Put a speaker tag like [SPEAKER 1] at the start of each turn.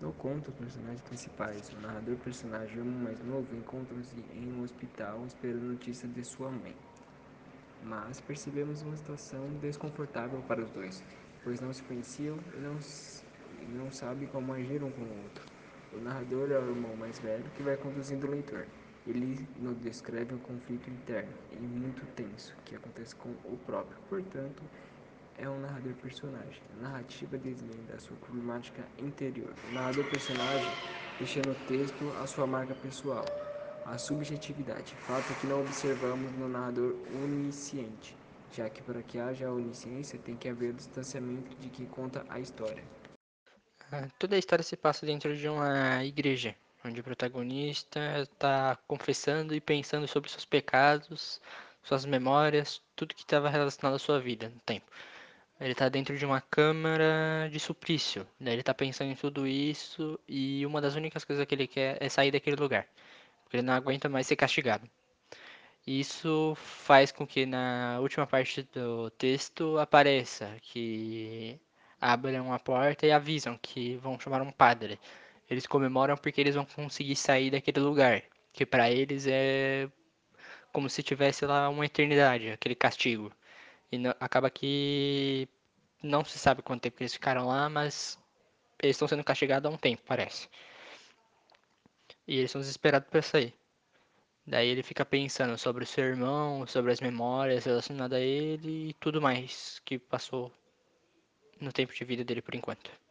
[SPEAKER 1] No conto, os personagens principais, o narrador e o personagem irmão mais novo encontram-se em um hospital esperando notícias de sua mãe. Mas percebemos uma situação desconfortável para os dois, pois não se conheciam e não, e não sabem como agir um com o outro. O narrador é o irmão mais velho que vai conduzindo o leitor. Ele nos descreve um conflito interno e muito tenso que acontece com o próprio. Portanto, é um narrador personagem. A narrativa desvenda a sua problemática interior. O narrador personagem deixa no texto a sua marca pessoal, a subjetividade, fato que não observamos no narrador onisciente, já que para que haja onisciência tem que haver distanciamento de quem conta a história.
[SPEAKER 2] Ah, toda a história se passa dentro de uma igreja, onde o protagonista está confessando e pensando sobre seus pecados, suas memórias, tudo que estava relacionado à sua vida no tempo. Ele está dentro de uma câmara de suplício, daí ele está pensando em tudo isso e uma das únicas coisas que ele quer é sair daquele lugar, porque ele não aguenta mais ser castigado. Isso faz com que na última parte do texto apareça que abram a porta e avisam que vão chamar um padre. Eles comemoram porque eles vão conseguir sair daquele lugar, que para eles é como se tivesse lá uma eternidade, aquele castigo. E não, acaba que não se sabe quanto tempo eles ficaram lá, mas eles estão sendo castigados há um tempo, parece. E eles estão desesperados para sair. Daí ele fica pensando sobre o seu irmão, sobre as memórias relacionadas a ele e tudo mais que passou no tempo de vida dele por enquanto.